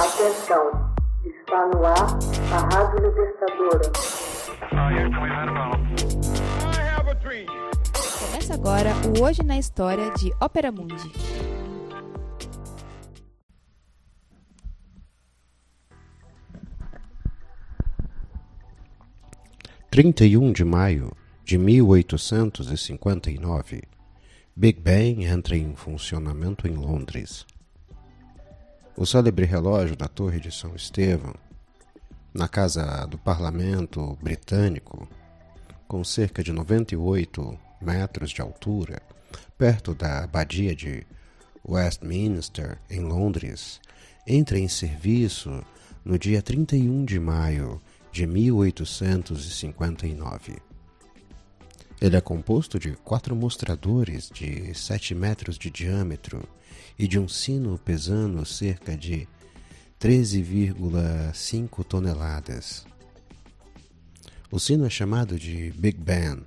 Atenção, está no ar a Rádio Libertadora. Começa agora o Hoje na História de Ópera Mundi. Trinta e um de maio de mil oitocentos e cinquenta e nove, Big Bang entra em funcionamento em Londres. O célebre relógio da Torre de São Estevão, na casa do parlamento britânico, com cerca de 98 metros de altura, perto da abadia de Westminster, em Londres, entra em serviço no dia 31 de maio de 1859. Ele é composto de quatro mostradores de 7 metros de diâmetro e de um sino pesando cerca de 13,5 toneladas. O sino é chamado de Big Ben,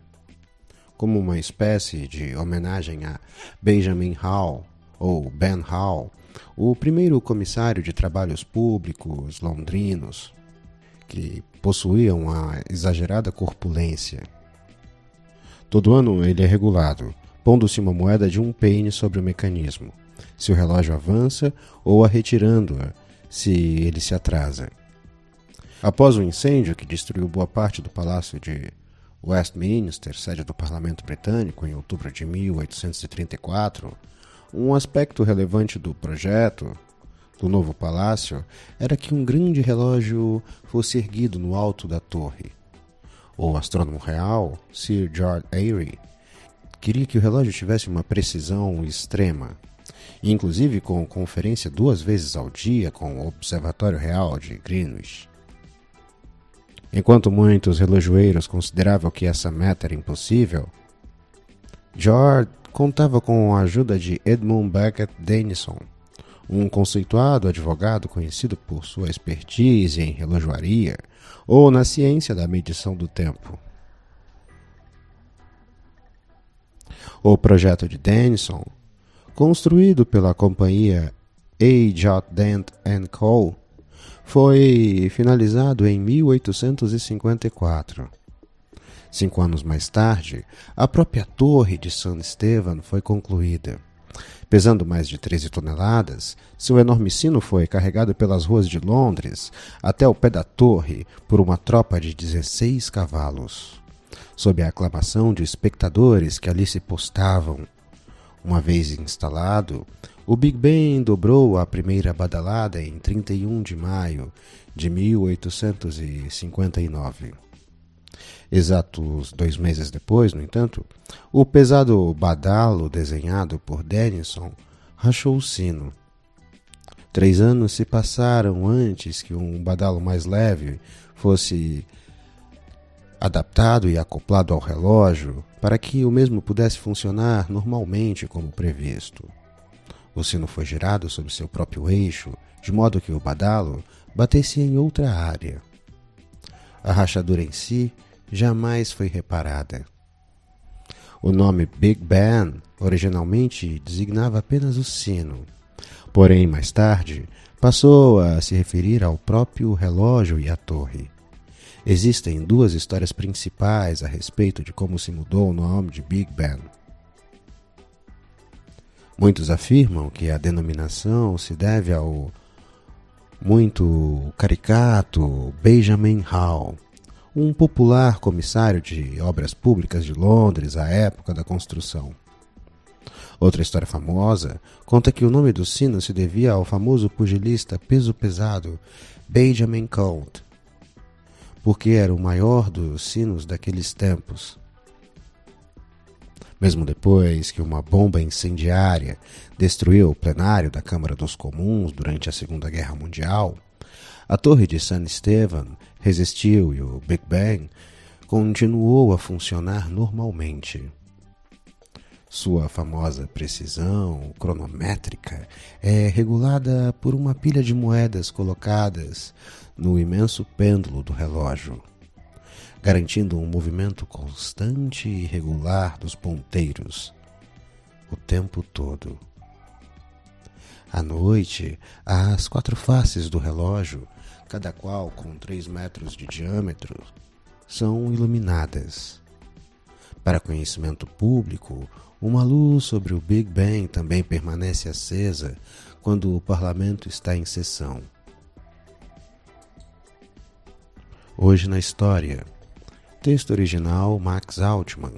como uma espécie de homenagem a Benjamin Hall, ou Ben Hall, o primeiro comissário de trabalhos públicos londrinos, que possuía uma exagerada corpulência. Todo ano ele é regulado, pondo-se uma moeda de um penny sobre o mecanismo se o relógio avança ou a retirando-a se ele se atrasa. Após o incêndio que destruiu boa parte do palácio de Westminster, sede do parlamento britânico, em outubro de 1834, um aspecto relevante do projeto do novo palácio era que um grande relógio fosse erguido no alto da torre. O astrônomo real, Sir George Airy, queria que o relógio tivesse uma precisão extrema inclusive com conferência duas vezes ao dia com o Observatório Real de Greenwich. Enquanto muitos relojoeiros consideravam que essa meta era impossível, George contava com a ajuda de Edmund Beckett Denison, um conceituado advogado conhecido por sua expertise em relojoaria ou na ciência da medição do tempo. O projeto de Denison construído pela companhia A. Dent Co., foi finalizado em 1854. Cinco anos mais tarde, a própria torre de San Estevan foi concluída. Pesando mais de 13 toneladas, seu enorme sino foi carregado pelas ruas de Londres até o pé da torre por uma tropa de 16 cavalos. Sob a aclamação de espectadores que ali se postavam, uma vez instalado, o Big Ben dobrou a primeira badalada em 31 de maio de 1859. Exatos dois meses depois, no entanto, o pesado badalo desenhado por Denison rachou o sino. Três anos se passaram antes que um badalo mais leve fosse adaptado e acoplado ao relógio para que o mesmo pudesse funcionar normalmente como previsto. O sino foi girado sobre seu próprio eixo, de modo que o badalo batesse em outra área. A rachadura em si jamais foi reparada. O nome Big Ben originalmente designava apenas o sino, porém mais tarde passou a se referir ao próprio relógio e à torre. Existem duas histórias principais a respeito de como se mudou o nome de Big Ben. Muitos afirmam que a denominação se deve ao muito caricato Benjamin Hall, um popular comissário de obras públicas de Londres à época da construção. Outra história famosa conta que o nome do sino se devia ao famoso pugilista peso pesado Benjamin Colt, porque era o maior dos sinos daqueles tempos. Mesmo depois que uma bomba incendiária destruiu o plenário da Câmara dos Comuns durante a Segunda Guerra Mundial, a Torre de San Esteban resistiu e o Big Bang continuou a funcionar normalmente. Sua famosa precisão cronométrica é regulada por uma pilha de moedas colocadas no imenso pêndulo do relógio, garantindo um movimento constante e regular dos ponteiros o tempo todo. À noite, as quatro faces do relógio, cada qual com três metros de diâmetro, são iluminadas. Para conhecimento público, uma luz sobre o Big Bang também permanece acesa quando o parlamento está em sessão. Hoje na história. Texto original Max Altman.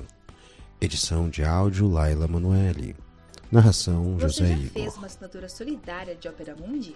Edição de áudio Laila Manuelle. Narração Você José já Igor. fez uma assinatura solidária de Opera Mundi?